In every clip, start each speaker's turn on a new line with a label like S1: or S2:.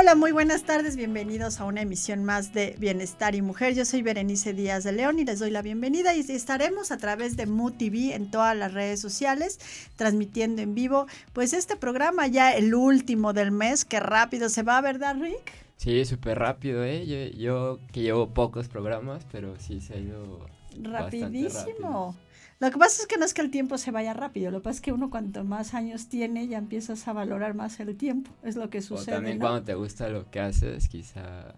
S1: Hola, muy buenas tardes, bienvenidos a una emisión más de Bienestar y Mujer. Yo soy Berenice Díaz de León y les doy la bienvenida y estaremos a través de MUTV en todas las redes sociales transmitiendo en vivo pues este programa ya el último del mes, que rápido se va, ¿verdad Rick?
S2: Sí, súper rápido, ¿eh? Yo, yo, que llevo pocos programas, pero sí se ha ido
S1: rapidísimo. Lo que pasa es que no es que el tiempo se vaya rápido, lo que pasa es que uno cuanto más años tiene ya empiezas a valorar más el tiempo, es lo que sucede.
S2: O también cuando te gusta lo que haces, quizá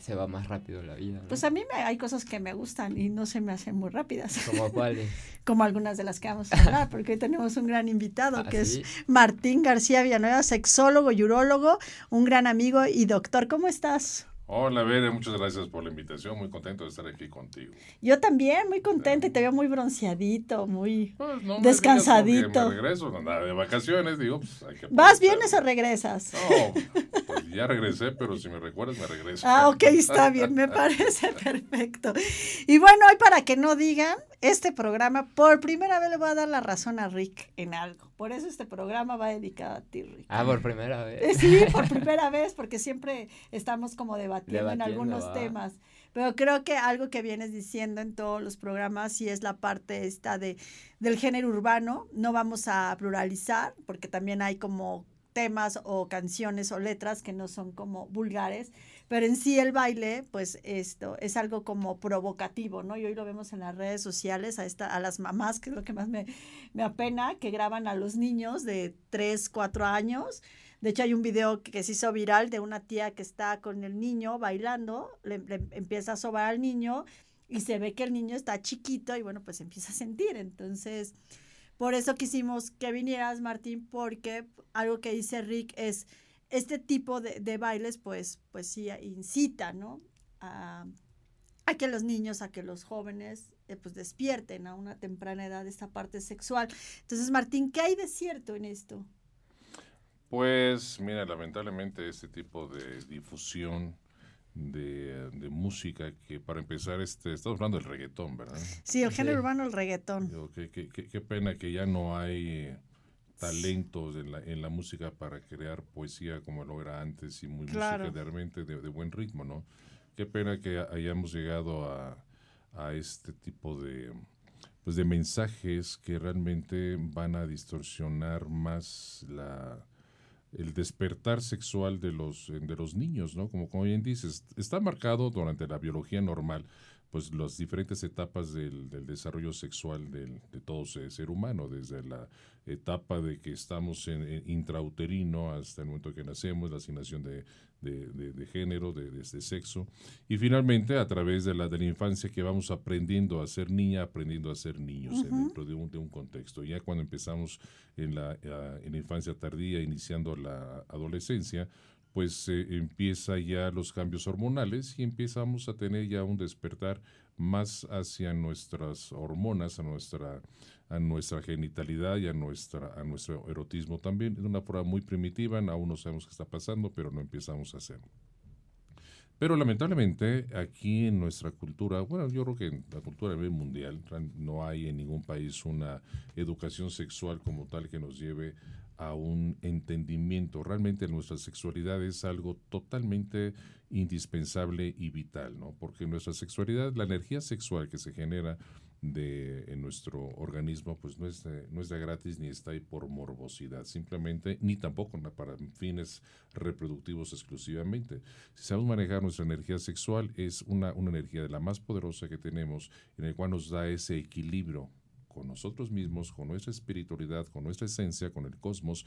S2: se va más rápido la vida.
S1: Pues a mí me, hay cosas que me gustan y no se me hacen muy rápidas.
S2: ¿Como cuáles?
S1: Como algunas de las que vamos a hablar, porque hoy tenemos un gran invitado ¿Ah, que es Martín García Villanueva, sexólogo y urólogo, un gran amigo y doctor. ¿Cómo estás?
S3: Hola, Bere, muchas gracias por la invitación. Muy contento de estar aquí contigo.
S1: Yo también, muy contenta y te veo muy bronceadito, muy pues no descansadito.
S3: Me regreso, nada de vacaciones, digo, pues hay que.
S1: ¿Vas, vienes o regresas?
S3: No, pues ya regresé, pero si me recuerdas, me regreso.
S1: Ah, ok, está bien, me parece perfecto. Y bueno, hoy para que no digan, este programa, por primera vez le voy a dar la razón a Rick en algo. Por eso este programa va dedicado a ti, Rick.
S2: Ah, por primera vez. Eh,
S1: sí, por primera vez, porque siempre estamos como debatiendo, en algunos temas. Pero creo que algo que vienes diciendo en todos los programas y es la parte esta de del género urbano, no vamos a pluralizar, porque también hay como temas o canciones o letras que no son como vulgares, pero en sí el baile, pues esto es algo como provocativo, ¿no? Y hoy lo vemos en las redes sociales a, esta, a las mamás, que es lo que más me, me apena, que graban a los niños de 3, 4 años. De hecho, hay un video que, se hizo viral de una tía que está con el niño bailando, le, empieza a sobar al niño y se ve que el niño está chiquito y bueno, pues empieza a sentir. Entonces, por eso quisimos que vinieras, Martín, porque algo que dice Rick es, este tipo de, bailes, pues, pues sí, incita, ¿no? A, que los niños, a que los jóvenes, eh, pues despierten a una temprana edad esta parte sexual. Entonces, Martín, ¿qué hay de cierto en esto?
S3: Pues, mira, lamentablemente este tipo de difusión de, música que para empezar este estamos hablando del reggaetón verdad
S1: sí el género urbano el reggaetón.
S3: Qué, pena que ya no hay talentos en la, en la música para crear poesía como lo era antes y muy música realmente de, de, buen ritmo no qué pena que hayamos llegado a, a este tipo de pues de mensajes que realmente van a distorsionar más la el despertar sexual de los, de los niños, ¿no? Como, como bien dices, está marcado durante la biología normal, pues las diferentes etapas del, desarrollo sexual del, de todo ser humano, desde la etapa de que estamos en, intrauterino hasta el momento que nacemos, la asignación de, de, género, de, sexo, y finalmente a través de la, de la infancia que vamos aprendiendo a ser niña, aprendiendo a ser niños dentro de un, de un contexto. Ya cuando empezamos en la, en la infancia tardía, iniciando la adolescencia, pues eh, empieza ya los cambios hormonales y empezamos a tener ya un despertar más hacia nuestras hormonas, a nuestra, a nuestra genitalidad y a, nuestra, a nuestro erotismo también, de una forma muy primitiva, aún no sabemos qué está pasando, pero no empezamos a hacer. Pero lamentablemente aquí en nuestra cultura, bueno, yo creo que en la cultura a nivel mundial no hay en ningún país una educación sexual como tal que nos lleve a un entendimiento. Realmente nuestra sexualidad es algo totalmente indispensable y vital, ¿no? Porque nuestra sexualidad, la energía sexual que se genera de, en nuestro organismo, pues no es, no es gratis ni está ahí por morbosidad, simplemente, ni tampoco para fines reproductivos exclusivamente. Si sabemos manejar nuestra energía sexual, es una, una energía de la más poderosa que tenemos, en el cual nos da ese equilibrio con nosotros mismos, con nuestra espiritualidad, con nuestra esencia, con el cosmos,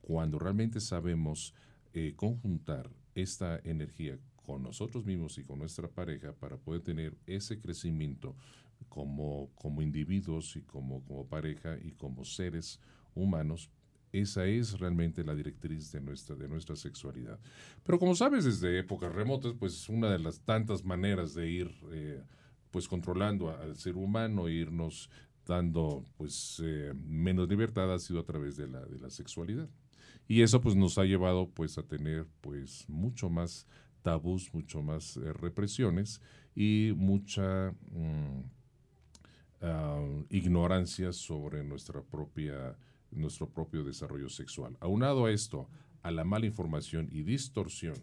S3: cuando realmente sabemos eh, conjuntar esta energía con nosotros mismos y con nuestra pareja para poder tener ese crecimiento como, como individuos y como, como pareja y como seres humanos, esa es realmente la directriz de nuestra, de nuestra sexualidad. Pero como sabes, desde épocas remotas, pues una de las tantas maneras de ir eh, pues controlando al ser humano, irnos dando pues eh, menos libertad ha sido a través de la, de la sexualidad. Y eso pues nos ha llevado pues a tener pues mucho más tabús, mucho más eh, represiones y mucha mm, ah, ignorancia sobre nuestra propia, nuestro propio desarrollo sexual. Aunado a esto, a la mala información y distorsión,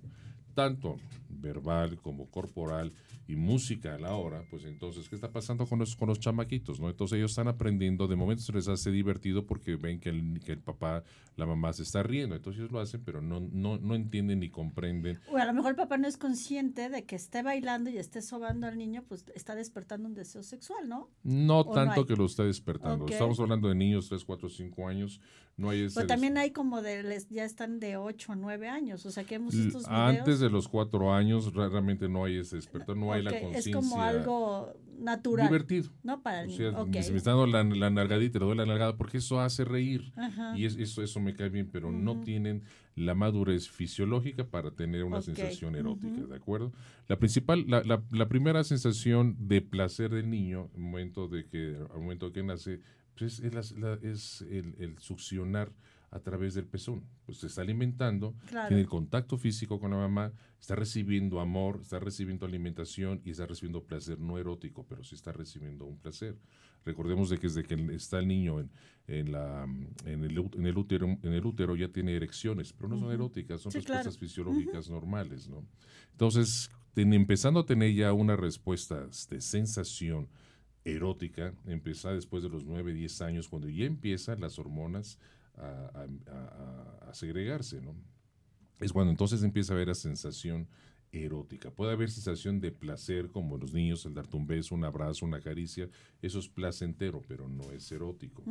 S3: tanto verbal como corporal, y música a la hora, pues entonces, ¿qué está pasando con los, con los chamaquitos? ¿no? Entonces ellos están aprendiendo, de momento se les hace divertido porque ven que el, que el papá, la mamá se está riendo, entonces ellos lo hacen, pero no, no, no entienden ni comprenden.
S1: O a lo mejor el papá no es consciente de que esté bailando y esté sobando al niño, pues está despertando un deseo sexual, ¿no?
S3: No tanto que lo está despertando. Estamos hablando de niños 3, 4, 5 años. No hay ese
S1: Pero también hay como de, les, ya están de 8 o 9 años, o sea que hemos estos
S3: videos. Antes de los 4 años realmente no hay ese despertar, no hay la conciencia.
S1: Es como algo natural.
S3: Divertido.
S1: No para el
S3: niño. me, está dando la, la nalgadita, le doy la nalgada porque eso hace reír. Y eso, eso me cae bien, pero no tienen la madurez fisiológica para tener una sensación erótica, ¿de acuerdo? La principal, la, la, la, primera sensación de placer del niño, al momento de que, al momento que nace, pues es, es el, el, succionar a través del pezón. Pues se está alimentando, tiene el contacto físico con la mamá, está recibiendo amor, está recibiendo alimentación y está recibiendo placer no erótico, pero sí está recibiendo un placer. Recordemos de que desde que está el niño en, en, la, en, el, en, el, útero, en el útero ya tiene erecciones, pero no son eróticas, son respuestas fisiológicas normales. ¿no? Entonces, empezando a tener ya una respuesta de sensación, erótica empieza después de los 9, 10 años, cuando ya empiezan las hormonas a, segregarse, ¿no? Es cuando entonces empieza a haber la sensación erótica. Puede haber sensación de placer, como los niños, el darte un beso, un abrazo, una caricia. Eso es placentero, pero no es erótico.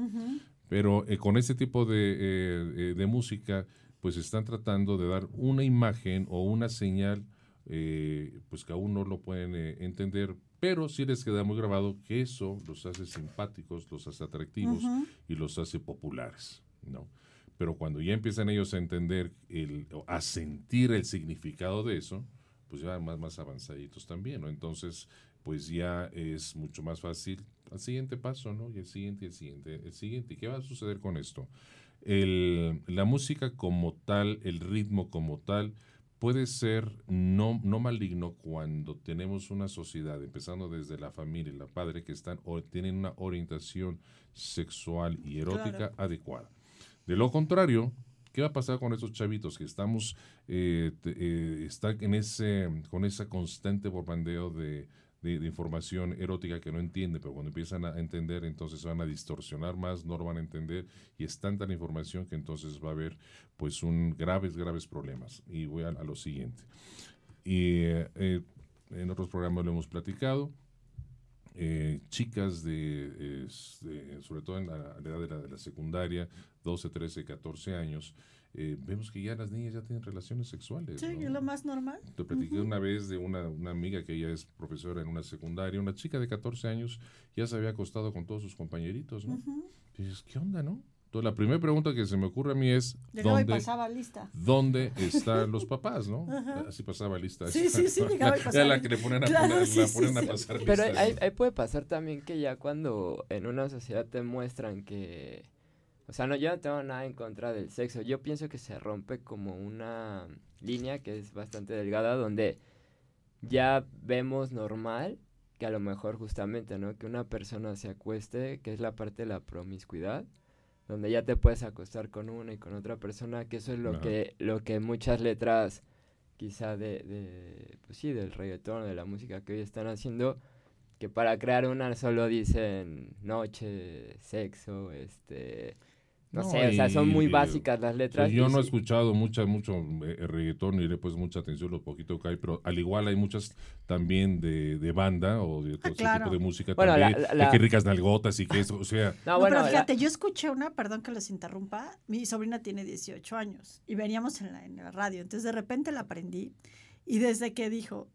S3: Pero eh, con este tipo de, eh, eh, de, música, pues están tratando de dar una imagen o una señal, pues que aún no lo pueden entender, pero sí les queda muy grabado que eso los hace simpáticos, los hace atractivos y los hace populares, ¿no? Pero cuando ya empiezan ellos a entender, el, a sentir el significado de eso, pues ya más, más avanzaditos también, ¿no? Entonces, pues ya es mucho más fácil al siguiente paso, ¿no? Y el siguiente, el siguiente, el siguiente. ¿Y qué va a suceder con esto? El, la música como tal, el ritmo como tal, puede ser no, no maligno cuando tenemos una sociedad, empezando desde la familia y la padre, que están o tienen una orientación sexual y erótica adecuada. De lo contrario, ¿qué va a pasar con esos chavitos que estamos, eh, eh, están en ese, con ese constante bombardeo de, de, información erótica que no entiende, pero cuando empiezan a entender, entonces van a distorsionar más, no lo van a entender y es tanta la información que entonces va a haber pues un graves, graves problemas. Y voy a, lo siguiente. Y eh, en otros programas lo hemos platicado. Eh, chicas de, sobre todo en la, edad de la, de la secundaria, 12, 13, 14 años, eh, vemos que ya las niñas ya tienen relaciones sexuales.
S1: Sí, es lo más normal.
S3: Te platiqué una vez de una, una, amiga que ella es profesora en una secundaria, una chica de 14 años, ya se había acostado con todos sus compañeritos, ¿no? Y dices, ¿qué onda, no? Entonces, la primera pregunta que se me ocurre a mí es, ¿dónde,
S1: pasaba lista.
S3: ¿dónde están los papás, no? Así pasaba lista.
S1: Sí, sí, sí, llegaba y pasaba.
S3: la que le ponen a, la ponen a pasar lista.
S2: Pero ahí, ahí puede pasar también que ya cuando en una sociedad te muestran que o sea, no, yo no tengo nada en contra del sexo. Yo pienso que se rompe como una línea que es bastante delgada donde ya vemos normal que a lo mejor justamente, ¿no? Que una persona se acueste, que es la parte de la promiscuidad, donde ya te puedes acostar con una y con otra persona, que eso es lo que lo que muchas letras quizá de, de pues sí, del reggaetón, de la música que hoy están haciendo, que para crear una solo dicen noche, sexo, este no, sé, o sea, son muy básicas las letras.
S3: yo no he escuchado mucha, mucho eh, reggaetón y le he puesto mucha atención lo poquito que hay, pero al igual hay muchas también de, de banda o de todo ese tipo de música también. de que ricas nalgotas y que eso, o sea.
S1: No, bueno, pero fíjate, yo escuché una, perdón que les interrumpa, mi sobrina tiene 18 años y veníamos en la, en la radio, entonces de repente la aprendí y desde que dijo,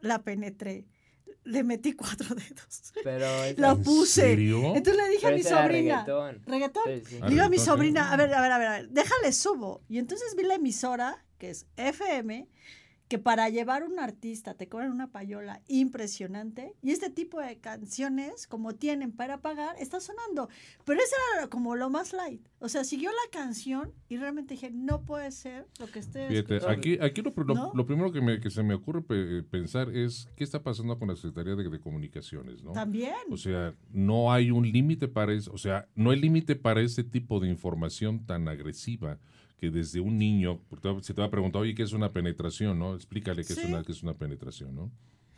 S1: la penetré le metí cuatro dedos.
S2: Pero
S1: la puse. Entonces le dije a mi sobrina. Reggaetón. Le digo a mi sobrina, a ver, a ver, a ver, a ver, déjale subo. Y entonces vi la emisora, que es FM, que para llevar un artista te cobran una payola impresionante y este tipo de canciones, como tienen para pagar, está sonando. Pero eso era como lo más light. O sea, siguió la canción y realmente dije, no puede ser lo que esté.
S3: Fíjate, aquí, aquí lo, lo, primero que, me, que se me ocurre pensar es qué está pasando con la Secretaría de, Comunicaciones, ¿no?
S1: También.
S3: O sea, no hay un límite para eso, o sea, no hay límite para ese tipo de información tan agresiva que desde un niño, se te va a preguntar, oye, ¿qué es una penetración? ¿no? Explícale qué, es, una, qué es una penetración, ¿no?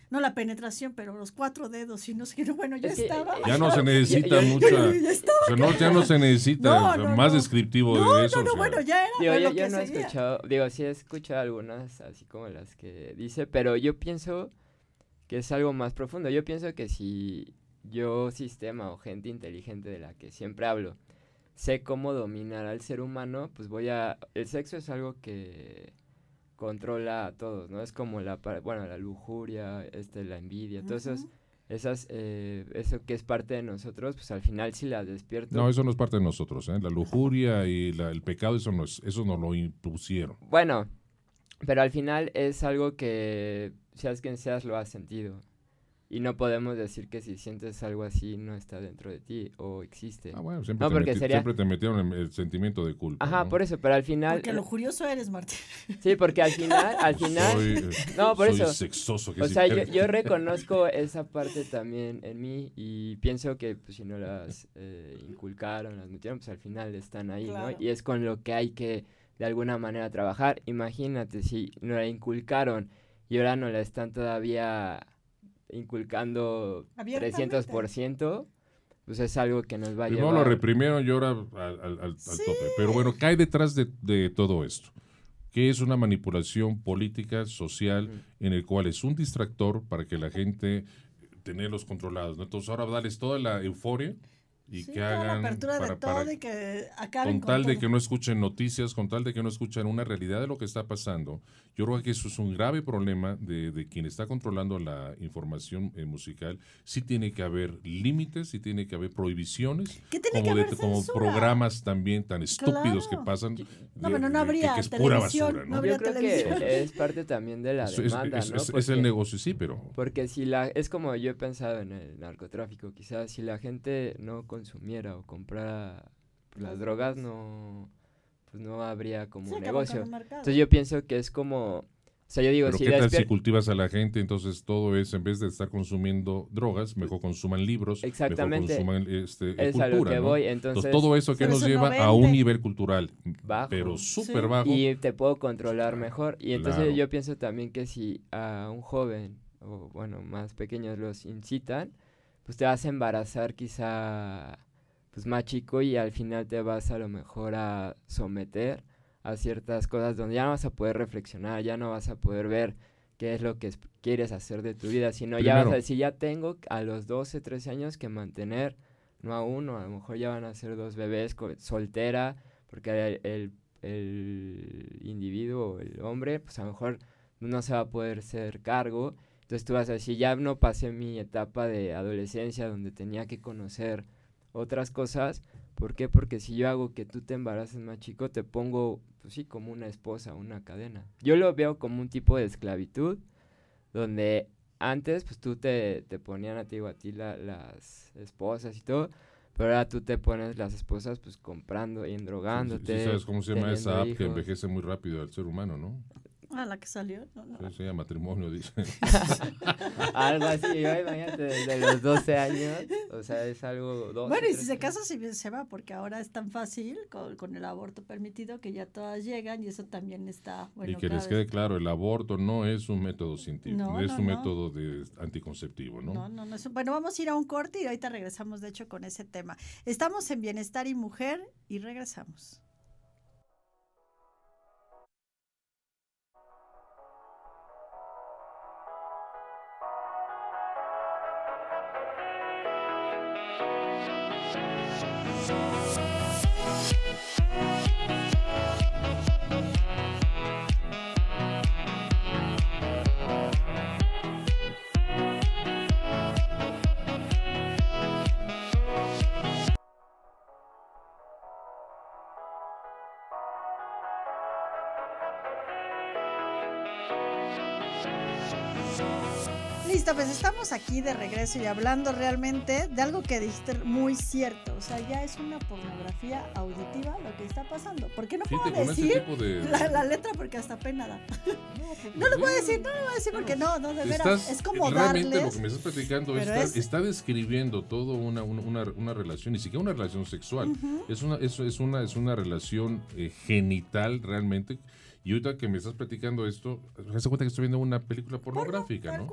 S1: no la penetración, pero los cuatro dedos y no sé qué, bueno, ya estaba.
S3: Ya no se necesita mucha, ya, no, ya no se necesita más descriptivo de eso.
S1: No, no, bueno, ya era.
S2: Digo, yo, no he escuchado, digo, sí he escuchado algunas así como las que dice, pero yo pienso que es algo más profundo. Yo pienso que si yo, sistema o gente inteligente de la que siempre hablo, sé cómo dominar al ser humano, pues voy a... El sexo es algo que controla a todos, ¿no? Es como la, bueno, la lujuria, este, la envidia, todas esas, esas eh, eso que es parte de nosotros, pues al final si la despierto.
S3: No, eso no es parte de nosotros, ¿eh? La lujuria y el pecado, eso no es, eso no lo impusieron.
S2: Bueno, pero al final es algo que seas quien seas lo has sentido. Y no podemos decir que si sientes algo así no está dentro de ti o existe.
S3: Ah, bueno, siempre, te, siempre te metieron el, sentimiento de culpa.
S2: Ajá, por eso, pero al final...
S1: Porque lo curioso eres, Martín.
S2: Sí, porque al final, al final...
S3: Soy, no, por eso. sexoso. Que
S2: o sea, yo, reconozco esa parte también en mí y pienso que pues, si no las eh, inculcaron, las metieron, pues al final están ahí, ¿no? Y es con lo que hay que de alguna manera trabajar. Imagínate si no la inculcaron y ahora no la están todavía inculcando 300%, pues es algo que nos va a llevar.
S3: No lo reprimieron y ahora al, tope. Pero bueno, cae detrás de, todo esto? que es una manipulación política, social, en el cual es un distractor para que la gente tenerlos controlados. Entonces ahora darles toda la euforia y que hagan con, tal de que no escuchen noticias, con tal de que no escuchen una realidad de lo que está pasando. Yo creo que eso es un grave problema de, de quien está controlando la información eh, musical. Sí tiene que haber límites, sí tiene que haber prohibiciones,
S1: como,
S3: de, como programas también tan estúpidos que pasan.
S1: No, pero no habría
S3: es pura basura,
S2: ¿no? Yo creo que es parte también de la demanda,
S3: es,
S2: ¿no?
S3: es, el negocio, sí, pero...
S2: Porque si la... Es como yo he pensado en el narcotráfico, quizás si la gente no consumiera o comprara las drogas, no, pues no habría como un negocio. Entonces yo pienso que es como o sea, yo digo,
S3: Pero
S2: si
S3: ¿qué tal si cultivas a la gente? Entonces todo es, en vez de estar consumiendo drogas, mejor consuman libros,
S2: Exactamente.
S3: mejor consuman este,
S2: es
S3: cultura,
S2: a lo que voy. Entonces,
S3: todo eso que nos lleva a un nivel cultural bajo, pero súper bajo.
S2: Y te puedo controlar mejor. Y entonces yo pienso también que si a un joven, o bueno, más pequeños los incitan, pues te vas a embarazar quizá pues más chico y al final te vas a lo mejor a someter a ciertas cosas donde ya no vas a poder reflexionar, ya no vas a poder ver qué es lo que quieres hacer de tu vida, sino ya vas a decir, ya tengo a los 12, 13 años que mantener, no a uno, a lo mejor ya van a ser dos bebés, soltera, porque el, el individuo, el hombre, pues a lo mejor no se va a poder ser cargo, entonces tú vas a decir, ya no pasé mi etapa de adolescencia donde tenía que conocer otras cosas, ¿por qué? Porque si yo hago que tú te embaraces más chico, te pongo pues sí, como una esposa, una cadena. Yo lo veo como un tipo de esclavitud, donde antes, pues tú te, te ponían a ti o a ti las esposas y todo, pero ahora tú te pones las esposas pues comprando y endrogándote.
S3: Sí, ¿Sabes cómo se llama esa app que envejece muy rápido al ser humano, no?
S1: Ah, la que salió. No, no.
S3: Sí, matrimonio, dice.
S2: algo así, yo imagínate, desde los 12 años, o sea, es algo...
S1: bueno, y si se casa, si se va, porque ahora es tan fácil con, el aborto permitido que ya todas llegan y eso también está... Bueno,
S3: y que les quede claro, el aborto no es un método científico, no, es un método de anticonceptivo, ¿no?
S1: No, no, no. bueno, vamos a ir a un corte y ahorita regresamos, de hecho, con ese tema. Estamos en Bienestar y Mujer y regresamos. Música Pues estamos aquí de regreso y hablando realmente de algo que dijiste muy cierto. O sea, ya es una pornografía auditiva lo que está pasando. ¿Por qué no puedo decir la, letra? Porque hasta pena da. No, lo puedo decir, no lo voy a decir porque no, no, de veras. Es como
S3: realmente lo que me estás platicando está, describiendo todo una, una, una, relación, ni siquiera una relación sexual. es, una, es, es, una, es una relación eh, genital realmente. Y ahorita que me estás platicando esto, me das cuenta que estoy viendo una película pornográfica, ¿no?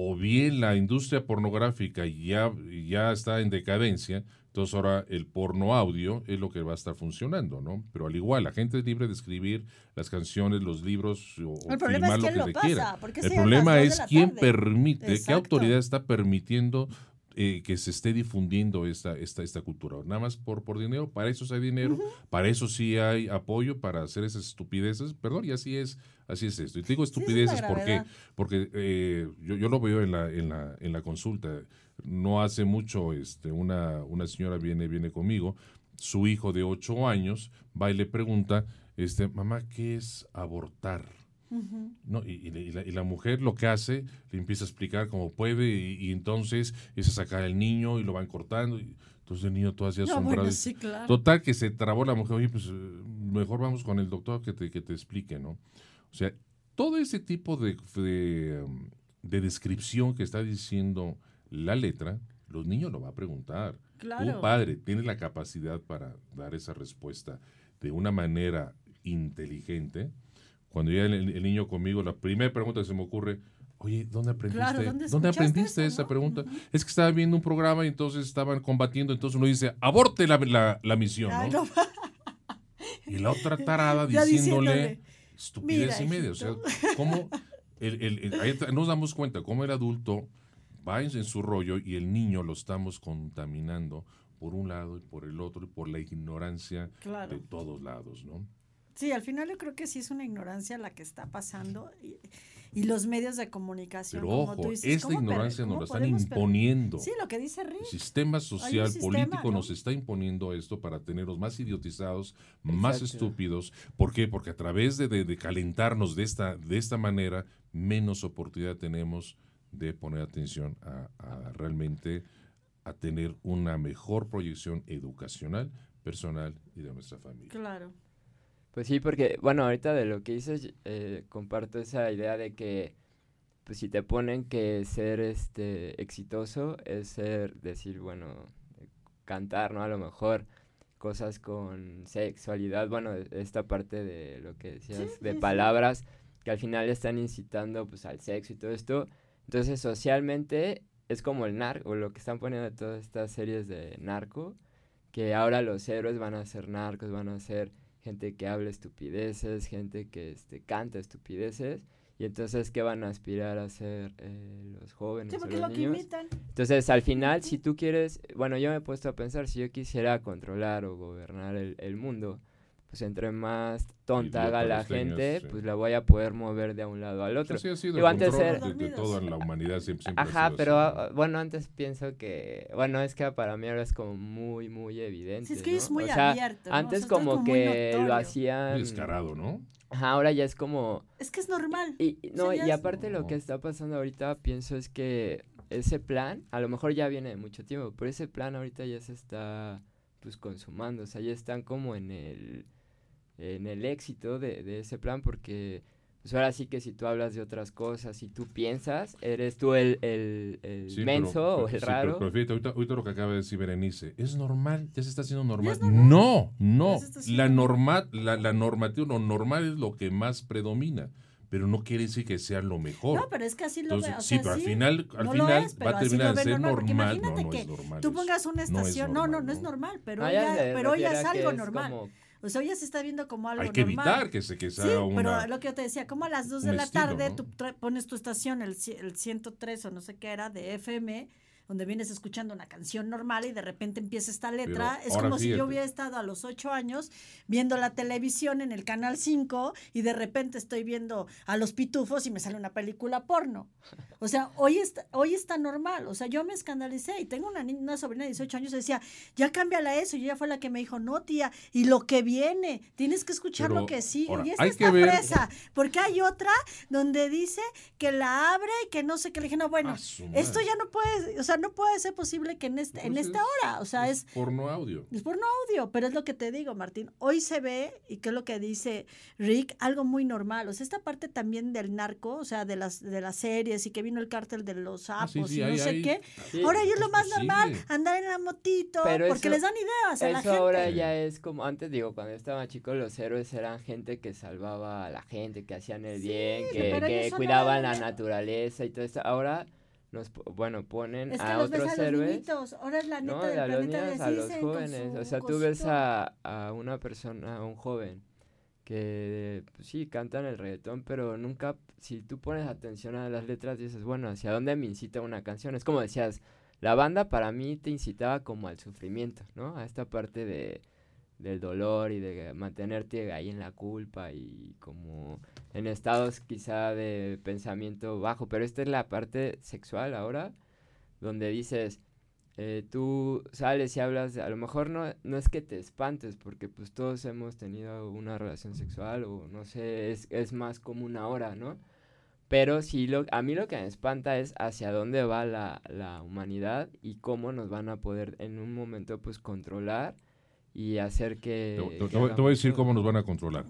S3: O bien la industria pornográfica ya, ya está en decadencia, entonces ahora el porno audio es lo que va a estar funcionando, ¿no? Pero al igual, la gente es libre de escribir las canciones, los libros o, filmar lo que se quiera. El problema es quién permite, qué autoridad está permitiendo eh, que se esté difundiendo esta, esta, esta cultura. Nada más por, por dinero, para eso sí hay dinero, para eso sí hay apoyo para hacer esas estupideces, perdón, y así es, así es esto. Y te digo estupideces porque, porque eh, yo, yo, lo veo en la, en la, en la consulta. No hace mucho este, una, una señora viene, viene conmigo, su hijo de ocho años va y le pregunta, este, mamá, ¿qué es abortar? ¿No? Y, la, mujer lo que hace, le empieza a explicar cómo puede y, entonces es a sacar al niño y lo van cortando. Entonces el niño todo así asombrado. Total que se trabó la mujer, oye, pues eh, mejor vamos con el doctor que te, que te explique, ¿no? O sea, todo ese tipo de, de, de descripción que está diciendo la letra, los niños lo va a preguntar. Un padre tiene la capacidad para dar esa respuesta de una manera inteligente cuando llega el, niño conmigo, la primera pregunta que se me ocurre, oye, ¿dónde aprendiste? ¿dónde, aprendiste esa pregunta? Es que estaba viendo un programa y entonces estaban combatiendo, entonces uno dice, aborte la, la, misión, ¿no? Y la otra tarada diciéndole, estupidez y media. O sea, cómo ahí nos damos cuenta cómo el adulto va en, su rollo y el niño lo estamos contaminando por un lado y por el otro y por la ignorancia de todos lados, ¿no?
S1: Sí, al final yo creo que sí es una ignorancia la que está pasando y, los medios de comunicación.
S3: Pero ojo, tú esta ignorancia nos la están imponiendo.
S1: Sí, lo que dice Rick. El
S3: sistema social, político nos está imponiendo esto para tenerlos más idiotizados, más estúpidos. ¿Por qué? Porque a través de, calentarnos de esta, de esta manera, menos oportunidad tenemos de poner atención a, a realmente a tener una mejor proyección educacional, personal y de nuestra familia.
S1: Claro.
S2: Pues sí, porque, bueno, ahorita de lo que dices, eh, comparto esa idea de que, pues si te ponen que ser este exitoso es ser, decir, bueno, cantar, ¿no? A lo mejor cosas con sexualidad, bueno, esta parte de lo que decías, de palabras que al final están incitando pues al sexo y todo esto. Entonces, socialmente es como el narco, lo que están poniendo todas estas series de narco, que ahora los héroes van a ser narcos, van a ser gente que habla estupideces, gente que este, canta estupideces. Y entonces, ¿qué van a aspirar a ser eh, los jóvenes sí, los niños? Entonces, al final, si tú quieres, bueno, yo me he puesto a pensar, si yo quisiera controlar o gobernar el, el mundo, pues entre más tonta haga la gente, pues la voy a poder mover de un lado al otro.
S3: Eso sí ha sido antes de, de, toda la humanidad siempre,
S2: Ajá, pero ah, bueno, antes pienso que, bueno, es que para mí ahora es como muy, muy evidente. Sí,
S1: es que es muy abierto.
S2: Antes como, que lo hacían...
S3: descarado, ¿no?
S2: Ajá, ahora ya es como...
S1: Es que es normal.
S2: Y, no, y aparte lo que está pasando ahorita, pienso es que ese plan, a lo mejor ya viene de mucho tiempo, pero ese plan ahorita ya se está, pues, consumando, o sea, ya están como en el en el éxito de, de ese plan porque pues ahora sí que si tú hablas de otras cosas y tú piensas, eres tú el, el, el menso o el raro.
S3: Pero, fíjate, ahorita, lo que acaba de decir Berenice, es normal, ya se está haciendo normal. No, no, la, normal, la, la normativa, lo normal es lo que más predomina pero no quiere decir que sea lo mejor.
S1: No, pero es que así lo veo.
S3: sí, pero al final, al final va a terminar de ser normal. No, no, es normal.
S1: Tú pongas una estación, no, no, no, es normal, pero ah, ya, pero ya es algo normal. O sea, hoy ya se está viendo como algo
S3: Hay que evitar que, se, que sea
S1: sí, pero lo que yo te decía, como a las 2 de la tarde tú pones tu estación, el, el 103 o no sé qué era, de FM, donde vienes escuchando una canción normal y de repente empieza esta letra. es como si yo hubiera estado a los ocho años viendo la televisión en el canal 5 y de repente estoy viendo a los pitufos y me sale una película porno. O sea, hoy está, hoy está normal. O sea, yo me escandalicé y tengo una, una sobrina de 18 años y decía, ya cámbiala eso. Y ella fue la que me dijo, no, tía, y lo que viene, tienes que escuchar lo que sigue. y esta está fresa, porque hay otra donde dice que la abre y que no sé qué. Le dije, no, bueno, esto ya no puede, o sea, no puede ser posible que en, este, en esta hora, o sea, es,
S3: Porno audio.
S1: Es porno audio, pero es lo que te digo, Martín. Hoy se ve, y que es lo que dice Rick, algo muy normal. O sea, esta parte también del narco, o sea, de las, de las series y que vino el cártel de los ah, sapos y no sé qué. Ahora ya es lo más normal, andar en la motito, porque les dan ideas a la gente.
S2: ahora ya es como, antes digo, cuando estaba chico, los héroes eran gente que salvaba a la gente, que hacían el bien, que, que cuidaban la naturaleza y todo eso. Ahora nos bueno ponen a otros héroes
S1: ahora es la neta no, del a los niños,
S2: a los jóvenes. O sea tú ves a, a, una persona a un joven que pues, sí cantan el reggaetón pero nunca si tú pones atención a las letras dices bueno hacia dónde me incita una canción es como decías la banda para mí te incitaba como al sufrimiento no a esta parte de del dolor y de mantenerte ahí en la culpa y como en estados quizá de pensamiento bajo, pero esta es la parte sexual ahora, donde dices, eh, tú sales y hablas, a lo mejor no, no es que te espantes, porque pues todos hemos tenido una relación sexual o no sé, es, es más común ahora, ¿no? Pero sí, lo, a mí lo que me espanta es hacia dónde va la, la humanidad y cómo nos van a poder en un momento pues controlar y hacer que...
S3: Te, voy a decir cómo nos van a controlar.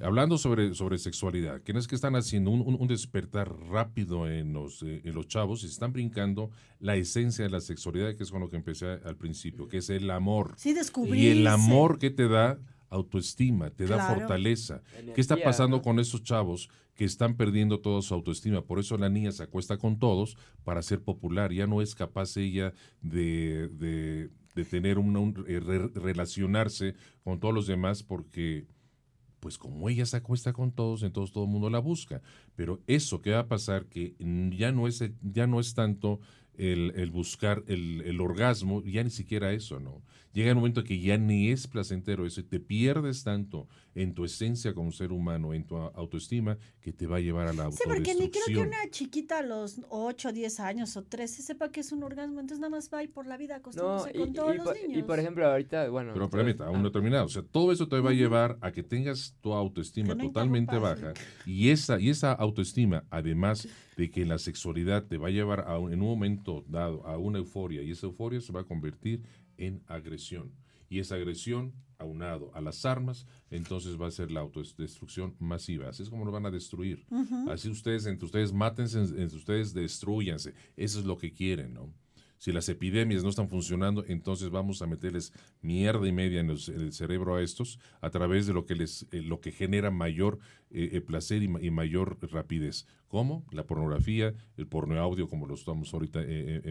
S3: Hablando sobre, sobre sexualidad, ¿quiénes que están haciendo un, un, despertar rápido en los, eh, en los chavos y se están brincando la esencia de la sexualidad, que es con lo que empecé al principio, que es el amor.
S1: Sí, descubrir.
S3: Y el amor que te da autoestima, te da fortaleza. ¿Qué está pasando con esos chavos que están perdiendo toda su autoestima? Por eso la niña se acuesta con todos para ser popular. Ya no es capaz ella de, de de tener un, eh, relacionarse con todos los demás porque pues como ella se acuesta con todos, entonces todo el mundo la busca. Pero eso que va a pasar, que ya no es, ya no es tanto el, buscar el, el, orgasmo, ya ni siquiera eso, ¿no? Llega el momento que ya ni es placentero eso y te pierdes tanto en tu esencia como ser humano, en tu autoestima, que te va a llevar a la. Sí, porque ni creo
S1: que una chiquita a los 8, 10 años o 13 sepa que es un orgasmo, entonces nada más va a ir por la vida acostándose con todos los niños.
S2: Y por ejemplo, ahorita, bueno...
S3: Pero permita, aún no he terminado. O sea, todo eso te va a llevar a que tengas tu autoestima totalmente baja y esa, y esa autoestima, además de que la sexualidad te va a llevar a en un momento dado a una euforia y esa euforia se va a convertir en agresión. Y esa agresión, aunado a las armas, entonces va a ser la autodestrucción masiva. Así es como lo van a destruir. Así ustedes, entre ustedes, mátense, entre ustedes, destruyanse. Eso es lo que quieren, ¿no? Si las epidemias no están funcionando, entonces vamos a meterles mierda y media en, el cerebro a estos a través de lo que les, eh, lo que genera mayor eh, eh, placer y, mayor rapidez. ¿Cómo? La pornografía, el porno audio, como lo estamos ahorita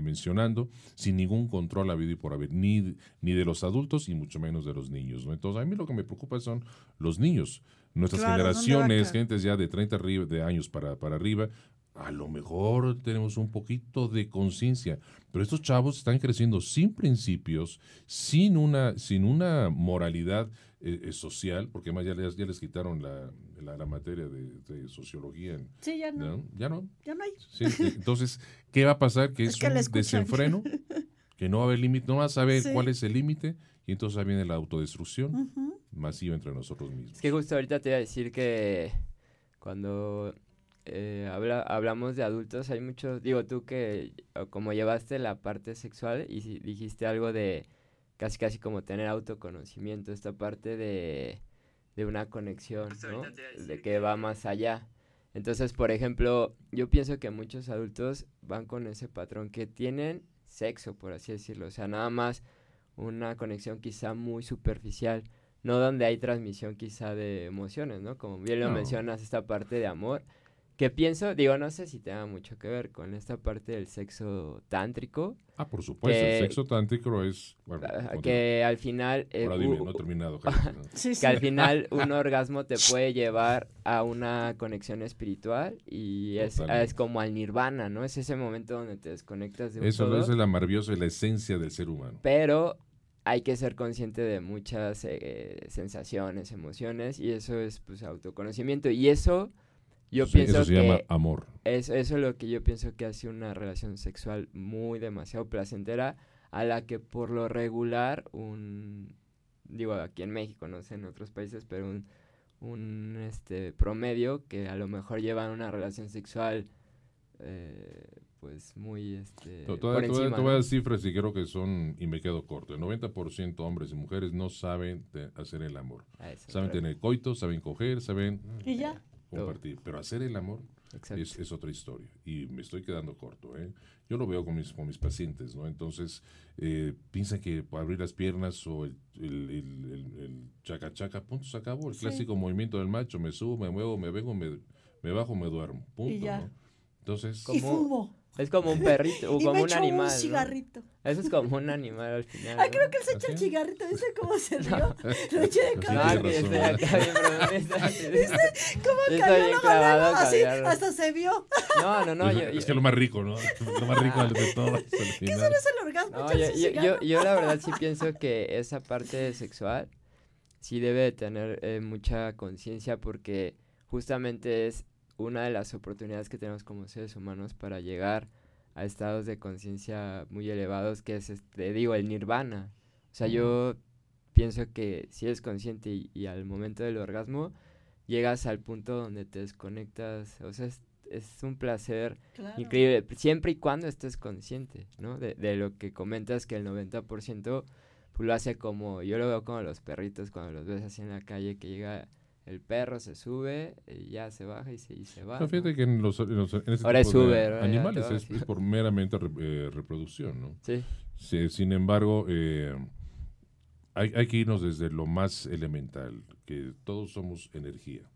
S3: mencionando, sin ningún control habido y por haber, ni, ni de los adultos y mucho menos de los niños. ¿no? Entonces, a mí lo que me preocupa son los niños. Nuestras generaciones, gentes ya de 30 de años para, para arriba, a lo mejor tenemos un poquito de conciencia, pero estos chavos están creciendo sin principios, sin una, sin una moralidad eh, eh, social, porque además ya les, ya les quitaron la, la, materia de, sociología.
S1: Sí, ya no.
S3: Ya no.
S1: Ya no hay.
S3: entonces, ¿qué va a pasar? Que es, un desenfreno, que no va a haber límite, no va a saber cuál es el límite, y entonces viene la autodestrucción masiva entre nosotros mismos.
S2: Es que justo ahorita te iba a decir que cuando eh, habla, hablamos de adultos, hay muchos, digo tú que como llevaste la parte sexual y dijiste algo de casi casi como tener autoconocimiento, esta parte de, de una conexión, ¿no? De que va más allá. Entonces, por ejemplo, yo pienso que muchos adultos van con ese patrón que tienen sexo, por así decirlo, o sea, nada más una conexión quizá muy superficial, no donde hay transmisión quizá de emociones, ¿no? Como bien lo mencionas, esta parte de amor, que pienso, digo, no sé si tenga mucho que ver con esta parte del sexo tántrico.
S3: Ah, por supuesto, el sexo tántrico es... Bueno,
S2: que al final...
S3: Eh, Ahora dime, no he terminado.
S2: que al final un orgasmo te puede llevar a una conexión espiritual y es, es, como al nirvana, ¿no? Es ese momento donde te desconectas de un
S3: Eso, es la maravillosa, la esencia del ser humano.
S2: Pero hay que ser consciente de muchas eh, sensaciones, emociones y eso es pues autoconocimiento y eso yo pienso
S3: eso se llama amor.
S2: eso es lo que yo pienso que hace una relación sexual muy demasiado placentera a la que por lo regular un digo aquí en México, no sé en otros países, pero un, un este promedio que a lo mejor llevan una relación sexual eh, pues muy este
S3: te, voy a dar cifras y creo que son y me quedo corto el 90% hombres y mujeres no saben hacer el amor. Saben tener coito saben coger saben
S1: y ya
S3: compartir. Pero hacer el amor es, otra historia. Y me estoy quedando corto. ¿eh? Yo lo veo con mis, con mis pacientes, ¿no? Entonces, eh, piensan que abrir las piernas o el, el, el, chaca chaca, punto, se acabó. El clásico movimiento del macho, me subo, me muevo, me vengo, me, me bajo, me duermo. Punto, ¿no? Entonces,
S1: y fumo.
S2: Es como un perrito, o como un animal.
S1: Un cigarrito.
S2: Eso es como un animal al final.
S1: Ah, creo que él se echa el cigarrito. ¿Viste cómo se rió? Lo eché de cabello.
S2: No, estoy acá bien,
S1: ¿Viste cómo cayó así? Hasta se vio.
S2: No, no, no.
S3: es que lo más rico, ¿no? Lo más rico de todo.
S1: ¿Qué eso no es el orgasmo?
S2: No, yo, yo, yo, la verdad sí pienso que esa parte sexual sí debe tener eh, mucha conciencia porque justamente es una de las oportunidades que tenemos como seres humanos para llegar a estados de conciencia muy elevados, que es, este, digo, el nirvana. O sea, yo pienso que si eres consciente y, al momento del orgasmo llegas al punto donde te desconectas, o sea, es, un placer increíble, siempre y cuando estés consciente, ¿no? De, de lo que comentas que el 90% pues, lo hace como, yo lo veo como los perritos cuando los ves así en la calle, que llega el perro se sube y ya se baja y se, se va.
S3: fíjate que en, los, en, tipo de animales es, por meramente eh, reproducción, ¿no?
S2: Sí.
S3: sin embargo, eh, hay, hay, que irnos desde lo más elemental, que todos somos energía.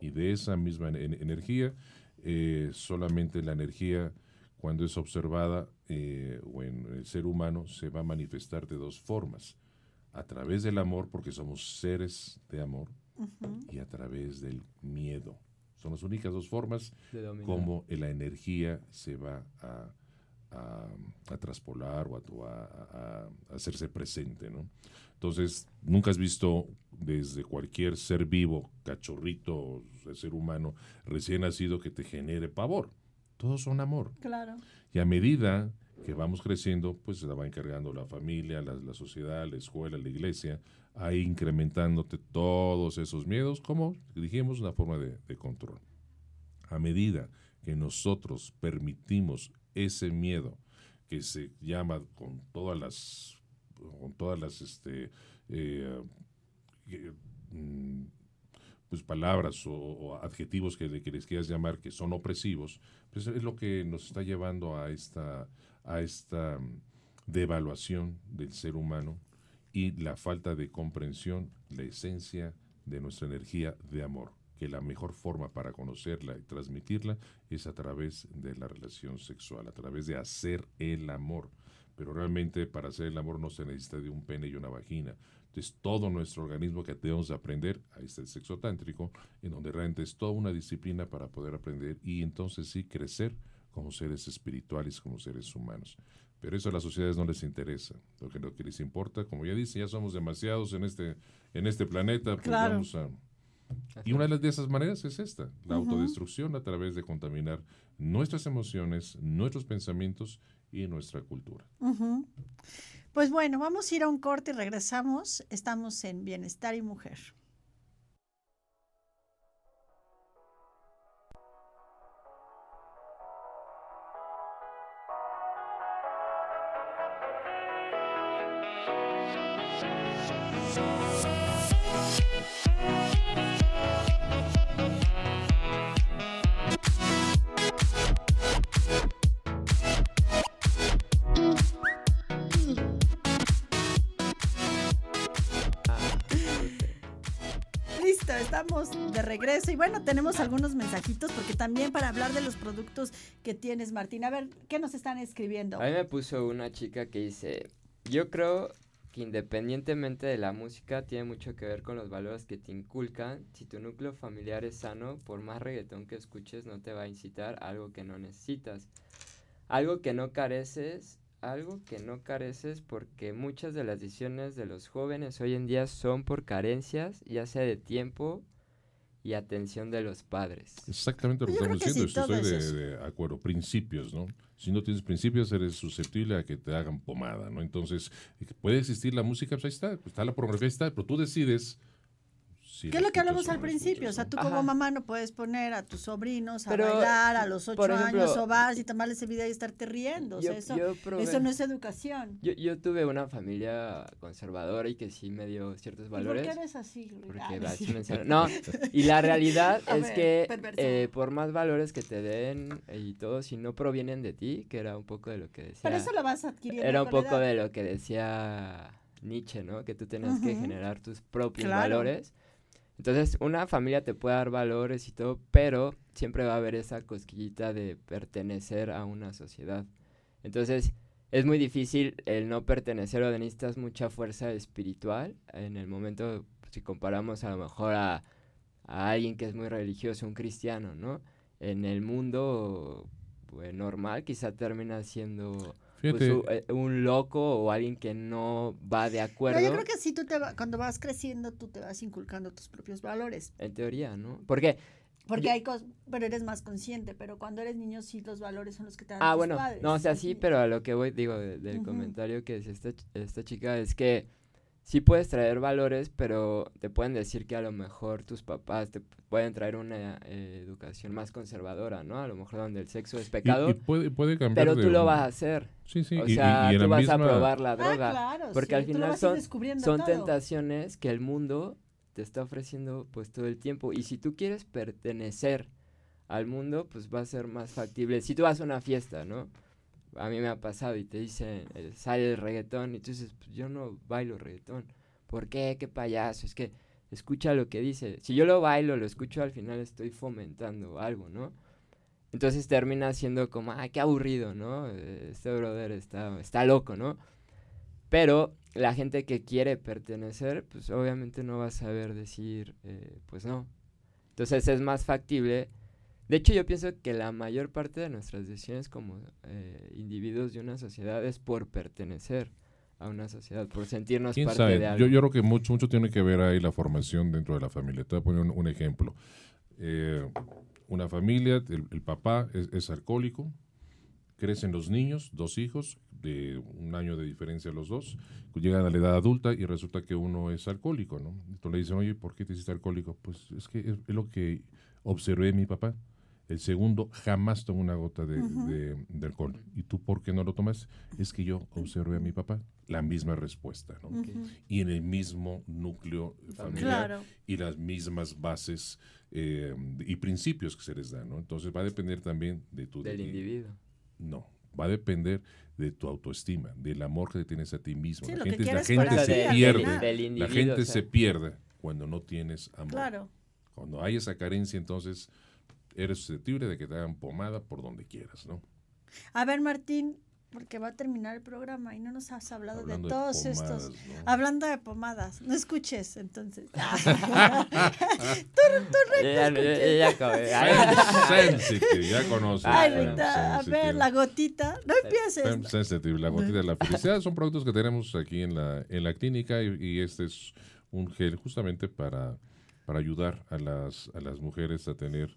S3: Y de esa misma energía, eh, solamente la energía, cuando es observada o en el ser humano, se va a manifestar de dos formas. A través del amor, porque somos seres de amor, y a través del miedo. Son las únicas dos formas como la energía se va a, a, traspolar o a, hacerse presente. ¿no? Entonces, nunca has visto desde cualquier ser vivo, cachorrito, ser humano, recién nacido, que te genere pavor. Todos son amor.
S1: Claro.
S3: Y a medida que vamos creciendo, pues se la va encargando la familia, la, sociedad, la escuela, la iglesia, ahí incrementándote todos esos miedos, como dijimos, una forma de, control. A medida que nosotros permitimos ese miedo que se llama con todas las con todas las este, eh, mm, pues palabras o, adjetivos que, les quieras llamar que son opresivos, pues es lo que nos está llevando a esta, a esta mm, devaluación del ser humano y la falta de comprensión, la esencia de nuestra energía de amor, que la mejor forma para conocerla y transmitirla es a través de la relación sexual, a través de hacer el amor. Pero realmente para hacer el amor no se necesita de un pene y una vagina. Entonces todo nuestro organismo que debemos aprender, ahí está el sexo tántrico, en donde realmente es toda una disciplina para poder aprender y entonces sí crecer como seres espirituales, como seres humanos. Pero eso a las sociedades no les interesa. Lo que, lo que les importa, como ya dice, ya somos demasiados en este, en este planeta, pues vamos a... Y una de esas maneras es esta, la autodestrucción a través de contaminar nuestras emociones, nuestros pensamientos y nuestra cultura.
S1: Pues bueno, vamos a ir a un corte y regresamos. Estamos en Bienestar y Mujer. Y bueno, tenemos algunos mensajitos porque también para hablar de los productos que tienes, Martín. A ver, ¿qué nos están escribiendo?
S2: A mí me puso una chica que dice, yo creo que independientemente de la música tiene mucho que ver con los valores que te inculcan. Si tu núcleo familiar es sano, por más reggaetón que escuches no te va a incitar a algo que no necesitas. Algo que no careces algo que no careces porque muchas de las decisiones de los jóvenes hoy en día son por carencias, ya sea de tiempo y atención de los padres.
S3: Exactamente lo que estamos diciendo, estoy de, acuerdo, principios, ¿no? Si no tienes principios, eres susceptible a que te hagan pomada, ¿no? Entonces, puede existir la música, pues ahí está, pues está la pornografía, ahí está, pero tú decides
S1: ¿Qué es lo que hablamos al principio? O sea, tú como mamá no puedes poner a tus sobrinos a bailar a los ocho años o vas y tomarles ese video y estarte riendo. O sea, eso, eso no es educación.
S2: Yo, yo tuve una familia conservadora y que sí me dio ciertos valores.
S1: ¿Por qué eres así?
S2: Porque ah, no, y la realidad es que eh, por más valores que te den y todo, si no provienen de ti, que era un poco de lo que decía.
S1: Pero eso lo vas adquiriendo.
S2: Era un poco de lo que decía Nietzsche, ¿no? Que tú tienes que generar tus propios valores entonces, una familia te puede dar valores y todo, pero siempre va a haber esa cosquillita de pertenecer a una sociedad. Entonces, es muy difícil el no pertenecer o necesitas mucha fuerza espiritual en el momento, si comparamos a lo mejor a, a alguien que es muy religioso, un cristiano, ¿no? En el mundo pues, normal quizá termina siendo pues, eh, un loco o alguien que no va de acuerdo.
S1: yo creo que sí, tú te cuando vas creciendo, tú te vas inculcando tus propios valores.
S2: En teoría, ¿no? Porque...
S1: Porque hay cosas, pero eres más consciente, pero cuando eres niño sí los valores son los que te dan
S2: Ah, bueno, no, o sea, sí, pero a lo que voy, digo, del comentario que decía esta, esta chica es que sí puedes traer valores, pero te pueden decir que a lo mejor tus papás te pueden traer una eh, educación más conservadora, ¿no? A lo mejor donde el sexo es pecado.
S3: puede, puede cambiar
S2: pero tú lo vas a hacer.
S3: Sí, sí.
S2: O sea, tú vas a probar la ah, droga. claro, porque al final son, son tentaciones que el mundo te está ofreciendo pues todo el tiempo. Y si tú quieres pertenecer al mundo, pues va a ser más factible. Si tú vas a una fiesta, ¿no? A mí me ha pasado y te dicen, eh, sale el reggaetón y tú pues yo no bailo reggaetón. ¿Por qué? ¿Qué payaso? Es que escucha lo que dice. Si yo lo bailo, lo escucho, al final estoy fomentando algo, ¿no? Entonces termina siendo como, ah, qué aburrido, ¿no? Eh, este brother está, está loco, ¿no? Pero la gente que quiere pertenecer, pues obviamente no va a saber decir, eh, pues no. Entonces es más factible de hecho, yo pienso que la mayor parte de nuestras decisiones como eh, individuos de una sociedad es por pertenecer a una sociedad, por sentirnos parte de algo.
S3: Yo, yo, creo que mucho, mucho tiene que ver ahí la formación dentro de la familia. Te voy a poner un, ejemplo. Eh, una familia, el, papá es, alcohólico, crecen los niños, dos hijos, de un año de diferencia los dos, llegan a la edad adulta y resulta que uno es alcohólico, ¿no? Entonces le dicen, oye, ¿por qué te hiciste alcohólico? Pues es que es, lo que observé mi papá. El segundo, jamás tomo una gota de, alcohol. ¿Y tú por qué no lo tomas? Es que yo observé a mi papá. La misma respuesta, ¿no? Y en el mismo núcleo familiar y las mismas bases eh, y principios que se les dan, ¿no? Entonces va a depender también de tu...
S2: Del individuo.
S3: No, va a depender de tu autoestima, del amor que tienes a ti mismo. la, gente, la gente, se pierde, la gente se pierde cuando no tienes amor. Claro. Cuando hay esa carencia, entonces eres susceptible de que te hagan pomada por donde quieras, ¿no?
S1: A ver, Martín, porque va a terminar el programa y no nos has hablado de todos estos. Hablando de pomadas, no escuches entonces. tú,
S2: tú ya, ya,
S3: ya conoces.
S1: Ay, Rita, a ver, la gotita, no empieces.
S3: Sensitive, la gotita de la felicidad son productos que tenemos aquí en la, en la clínica y, y este es un gel justamente para, para ayudar a las, a las mujeres a tener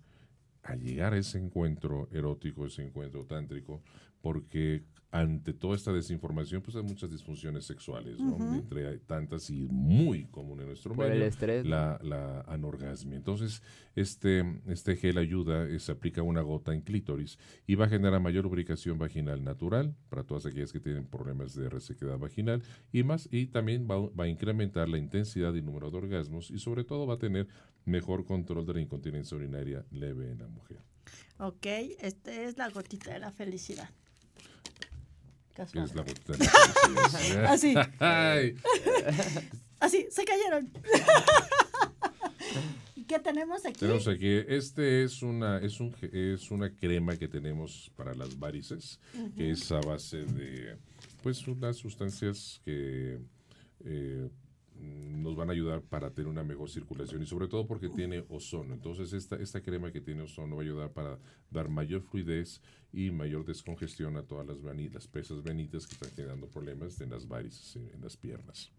S3: a llegar a ese encuentro erótico, ese encuentro tántrico, porque ante toda esta desinformación, pues hay muchas disfunciones sexuales, ¿no? Entre tantas y muy común en nuestro medio, la, la anorgasmia. Entonces, este, este gel ayuda, eh, se aplica una gota en clítoris y va a generar mayor lubricación vaginal natural para todas aquellas que tienen problemas de resequedad vaginal y más, y también va, va a incrementar la intensidad y número de orgasmos y sobre todo va a tener mejor control de la incontinencia urinaria leve en la mujer.
S1: Ok, esta es la gotita de la felicidad.
S3: Es la gotita de
S1: la felicidad. Así. Así, se cayeron. ¿Qué tenemos aquí?
S3: Tenemos aquí, este es una, es un, es una crema que tenemos para las varices, que es a base de, pues, unas sustancias que eh, nos van a ayudar para tener una mejor circulación y sobre todo porque tiene ozono. Entonces esta, esta crema que tiene ozono va a ayudar para dar mayor fluidez y mayor descongestión a todas las, las pesas venitas que están generando problemas en las varices, en, las piernas.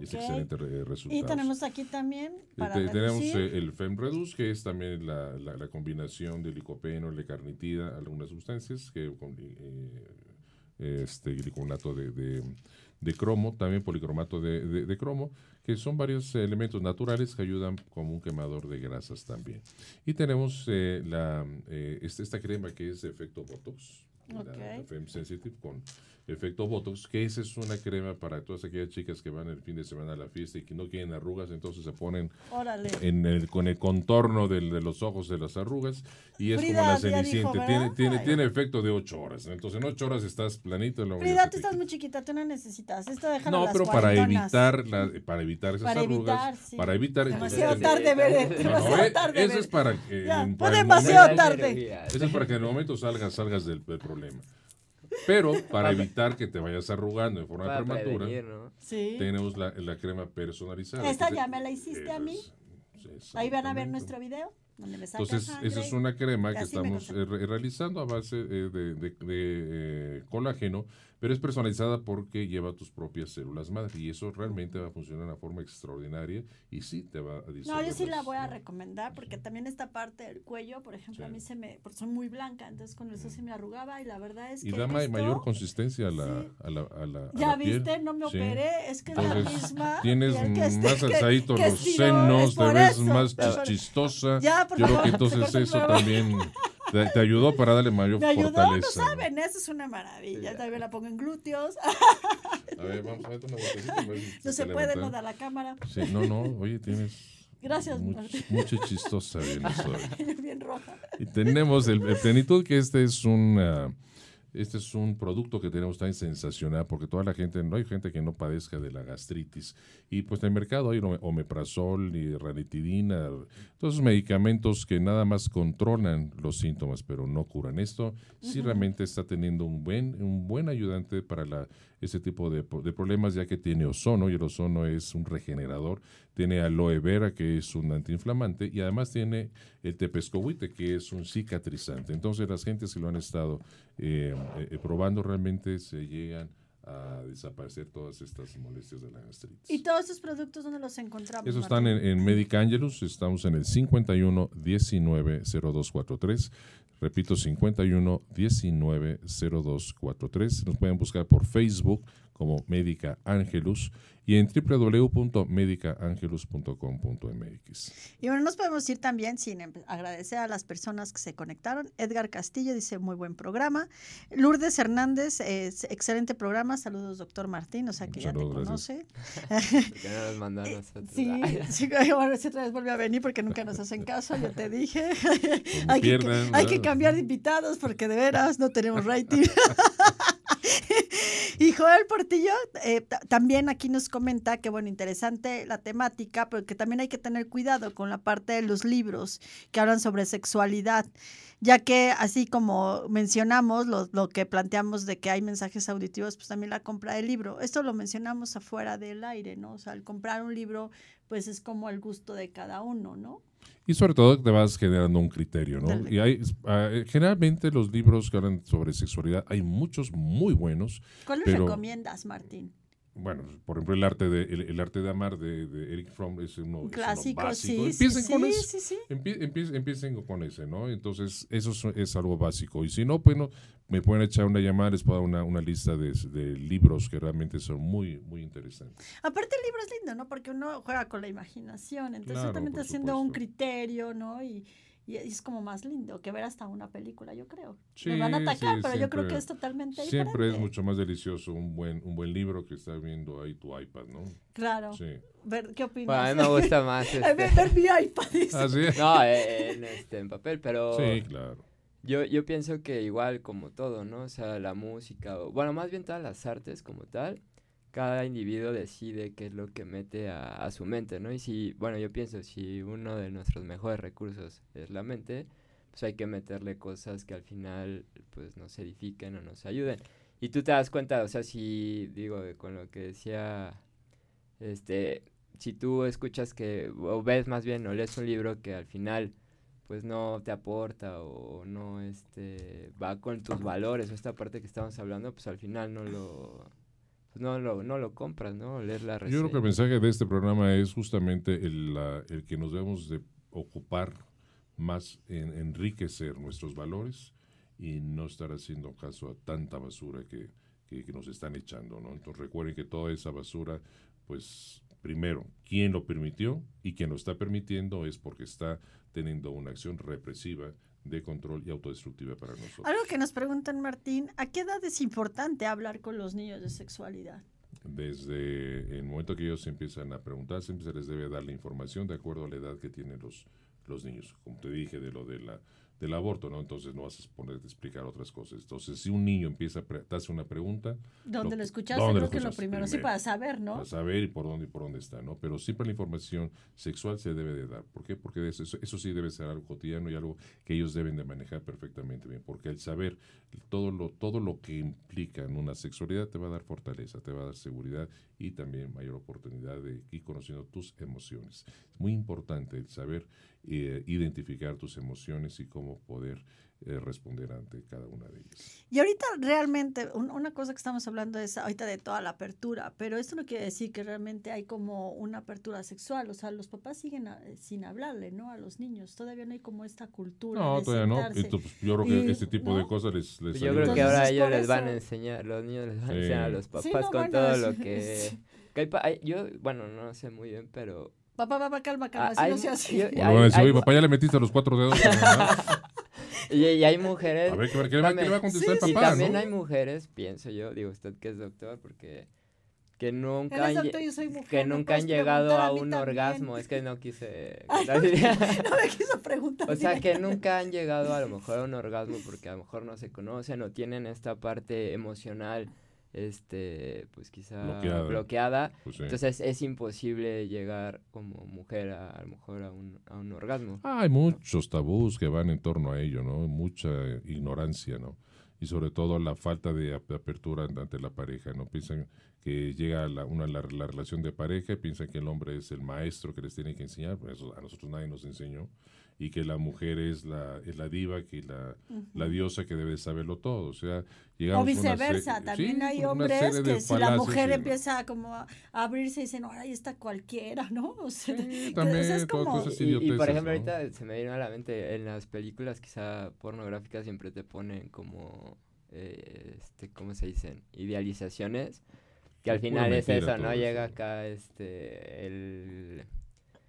S1: Es excelente resultado. Y tenemos aquí también
S3: para Tenemos eh, el Femredus, que es también la, la, combinación de licopeno, carnitida, algunas sustancias que eh, este gliconato de, de de cromo, también policromato de, de, cromo, que son varios elementos naturales que ayudan como un quemador de grasas también. Y tenemos eh, la, eh, este, esta, crema que es efecto Botox, la, Fem Sensitive con efecto Botox, que esa es una crema para todas aquellas chicas que van el fin de semana a la fiesta y que no quieren arrugas, entonces se ponen en el, con el contorno de los ojos de las arrugas y es como la ceniciente, tiene, tiene, tiene efecto de ocho horas, entonces en ocho horas estás planito.
S1: Frida, tú estás muy chiquita, tú no necesitas, esto No,
S3: pero para evitar, la, para evitar esas arrugas, para evitar...
S1: Demasiado tarde, demasiado
S3: eh, tarde. Eso es para que...
S1: demasiado tarde.
S3: Eso es para que en el momento salgas, salgas del problema. Pero para evitar que te vayas arrugando de forma prematura, tenemos la, la, crema personalizada.
S1: Esta ya me la hiciste a mí. Ahí van a ver nuestro video.
S3: Entonces, esa es una crema que estamos eh, realizando a base eh, de, de, eh, colágeno pero es personalizada porque lleva tus propias células madre y eso realmente va a funcionar de una forma extraordinaria y sí te va a
S1: disolver. No, yo sí la voy a recomendar porque también esta parte del cuello, por ejemplo, a mí se me, porque soy muy blanca, entonces con eso se me arrugaba y la verdad es que...
S3: Y da mayor consistencia a la, a la, a la
S1: Ya viste, no me operé, es que es la misma.
S3: Tienes más alzaditos los senos, te ves más chistosa. Ya, yo creo que entonces eso también... Te, ayudó para darle mayor
S1: Me ayudó,
S3: fortaleza.
S1: no saben, eso es una maravilla. También la pongo en glúteos.
S3: A ver, vamos a ver una botecita.
S1: No se puede, no da la cámara.
S3: Sí, no, no, oye, tienes...
S1: Gracias,
S3: mucho, mucho chistosa
S1: hoy. Bien roja.
S3: Y tenemos el, el plenitud, que este es un... Este es un producto que tenemos tan sensacional porque toda la gente, no hay gente que no padezca de la gastritis. Y pues en el mercado hay omeprazol y ranitidina, todos esos medicamentos que nada más controlan los síntomas, pero no curan. Esto sí realmente está teniendo un buen, un buen ayudante para la, ese tipo de, de, problemas, ya que tiene ozono y el ozono es un regenerador. Tiene aloe vera, que es un antiinflamante, y además tiene el tepescohuite, que es un cicatrizante. Entonces, las gentes que lo han estado eh, eh, probando realmente se llegan a desaparecer todas estas molestias de la gastritis.
S1: ¿Y todos esos productos dónde los encontramos?
S3: Esos están en, en Medic Angelus, estamos en el 51 19 0243. Repito, 51 19 0243. Nos pueden buscar por Facebook como Médica Angelus y en www.medicaangelus.com.mx.
S1: Y bueno, nos podemos ir también sin agradecer a las personas que se conectaron. Edgar Castillo dice muy buen programa. Lourdes Hernández, es excelente programa. Saludos, doctor Martín, o sea que ya te conoce. sí, sí, bueno, si otra vez vuelve a venir porque nunca nos hacen caso, yo te dije. hay, que, hay que cambiar de invitados porque de veras no tenemos rating. y Joel Portillo eh, también aquí nos comenta que, bueno, interesante la temática, pero que también hay que tener cuidado con la parte de los libros que hablan sobre sexualidad, ya que así como mencionamos lo, lo que planteamos de que hay mensajes auditivos, pues también la compra del libro. Esto lo mencionamos afuera del aire, ¿no? O sea, al comprar un libro, pues es como el gusto de cada uno, ¿no?
S3: Y sobre todo te vas generando un criterio, ¿no? Y hay, ah, generalmente los libros que hablan sobre sexualidad, hay muchos muy buenos.
S1: ¿Cuál les recomiendas, Martín?
S3: Bueno, por ejemplo, el arte de, el, arte de amar de, de, Eric Fromm es uno,
S1: clásico.
S3: básico.
S1: Sí,
S3: empiecen con ese. Sí, empiecen, con ese, ¿no? Entonces, eso es, algo básico. Y si no, pues me pueden echar una llamada, les puedo dar una, una lista de, de, libros que realmente son muy, muy interesantes.
S1: Aparte, el libro es lindo, ¿no? Porque uno juega con la imaginación. Entonces, también está haciendo un criterio, ¿no? Y y es como más lindo que ver hasta una película, yo creo. Me van a atacar, pero yo creo que es totalmente
S3: diferente. Siempre es mucho más delicioso un buen, un buen libro que estar viendo ahí tu iPad, ¿no?
S1: Claro. Sí. Ver, ¿Qué opinas?
S2: a mí me gusta más.
S1: Este... ver, mi iPad.
S3: ¿Ah, sí?
S2: No, en, este, en papel, pero...
S3: Sí, claro.
S2: Yo, yo pienso que igual como todo, ¿no? O sea, la música, o, bueno, más bien todas las artes como tal, cada individuo decide qué es lo que mete a, su mente, ¿no? Y si, bueno, yo pienso, si uno de nuestros mejores recursos es la mente, pues hay que meterle cosas que al final, pues, nos edifiquen o nos ayuden. Y tú te das cuenta, o sea, si, digo, con lo que decía, este, si tú escuchas que, o ves más bien, o lees un libro que al final, pues no te aporta o no este va con tus valores o esta parte que estamos hablando, pues al final no lo no lo, no lo compras, ¿no? Leer la
S3: Yo creo que el mensaje de este programa es justamente el, el que nos debemos de ocupar más en enriquecer nuestros valores y no estar haciendo caso a tanta basura que, que, nos están echando, ¿no? Entonces recuerden que toda esa basura, pues primero, quien lo permitió y quien lo está permitiendo es porque está teniendo una acción represiva de control y autodestructiva para nosotros.
S1: Algo que nos preguntan, Martín, ¿a qué edad es importante hablar con los niños de sexualidad?
S3: Desde el momento que ellos empiezan a preguntar, siempre se les debe dar la información de acuerdo a la edad que tienen los, los niños. Como te dije, de lo de la del aborto, ¿no? Entonces no vas a poner a explicar otras cosas. Entonces, si un niño empieza a te hace una pregunta...
S1: ¿Dónde lo, escuchaste? Creo que lo primero, sí, para saber, ¿no?
S3: Para saber y por dónde y por dónde está, ¿no? Pero siempre la información sexual se debe de dar. ¿Por qué? Porque eso, eso sí debe ser algo cotidiano y algo que ellos deben de manejar perfectamente bien. Porque el saber todo lo, todo lo que implica en una sexualidad te va a dar fortaleza, te va a dar seguridad y también mayor oportunidad de ir conociendo tus emociones. Es muy importante el saber eh, identificar tus emociones y cómo poder eh, responder ante cada una de ellas.
S1: Y ahorita realmente, una cosa que estamos hablando es ahorita de toda la apertura, pero esto no quiere decir que realmente hay como una apertura sexual, o sea, los papás siguen sin hablarle, ¿no? A los niños, todavía no hay como esta cultura.
S3: No, todavía no. Pues, yo creo que este tipo de cosas les, les
S2: Yo creo que ahora ellos les van a enseñar, los niños les van a enseñar a los papás con todo lo que... yo, bueno, no sé muy bien, pero
S1: Papá, papá, calma, calma, ah, si no se hace.
S3: oye, papá, ya le metiste los cuatro dedos.
S2: y, y, hay mujeres.
S3: A ver, ¿qué, le, va, a contestar el papá?
S2: Y también hay mujeres, pienso yo, digo usted que es doctor, porque que nunca han, que nunca han llegado a, un orgasmo. Es que no quise.
S1: no me quiso preguntar.
S2: O sea, que nunca han llegado a lo mejor a un orgasmo porque a lo mejor no se conocen o tienen esta parte emocional este pues quizá bloqueada, pues entonces es imposible llegar como mujer a, a lo mejor a un, a un orgasmo.
S3: Hay muchos tabús que van en torno a ello no mucha ignorancia no y sobre todo la falta de apertura ante la pareja no piensan que llega la, una, la, relación de pareja y piensan que el hombre es el maestro que les tiene que enseñar, pues a nosotros nadie nos enseñó, y que la mujer es la, es la diva, que la, la diosa que debe saberlo todo. O sea,
S1: llegamos O viceversa, también hay hombres que si la mujer empieza como a abrirse y dicen, ahora ahí está cualquiera, ¿no? O sea,
S3: también, es como...
S2: y, por ejemplo, ahorita se me viene a la mente, en las películas quizá pornográficas siempre te ponen como, eh, este, ¿cómo se dicen? Idealizaciones que al final es eso, ¿no? Llega acá este el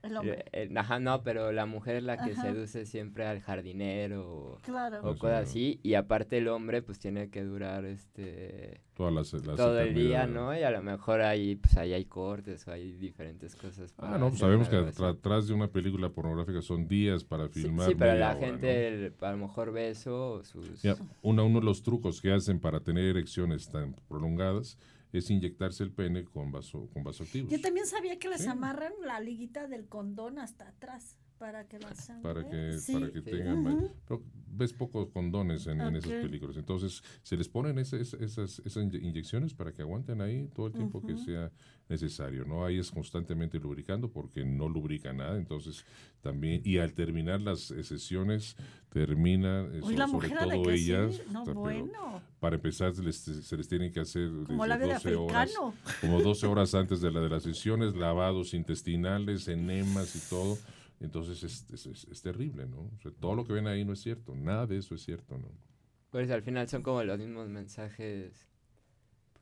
S1: el hombre.
S2: ajá, no, pero la mujer es la que seduce siempre al jardinero o, cosas así. Y aparte el hombre pues tiene que durar este todo el día, ¿no? Y a lo mejor ahí pues ahí hay cortes o hay diferentes cosas.
S3: ah, no, pues sabemos que atrás de una película pornográfica son días para filmar.
S2: Sí, pero la gente a lo mejor ve eso. Sus...
S3: uno de los trucos que hacen para tener erecciones tan prolongadas es inyectarse el pene con vaso con vasoactivos.
S1: Yo también sabía que les amarran la liguita del condón hasta atrás para que la sangre
S3: para que para que tengan pero ves pocos condones en, esas películas entonces se les ponen esas, esas, inyecciones para que aguanten ahí todo el tiempo que sea necesario no ahí es constantemente lubricando porque no lubrica nada. Entonces también y al terminar las sesiones termina sobre, todo ellas para empezar se les, se les tienen que hacer
S1: como 12 horas
S3: como 12 horas antes de la de las sesiones lavados intestinales enemas y todo entonces es, es, terrible, ¿no? todo lo que ven ahí no es cierto, nada de eso es cierto, ¿no?
S2: Pues al final son como los mismos mensajes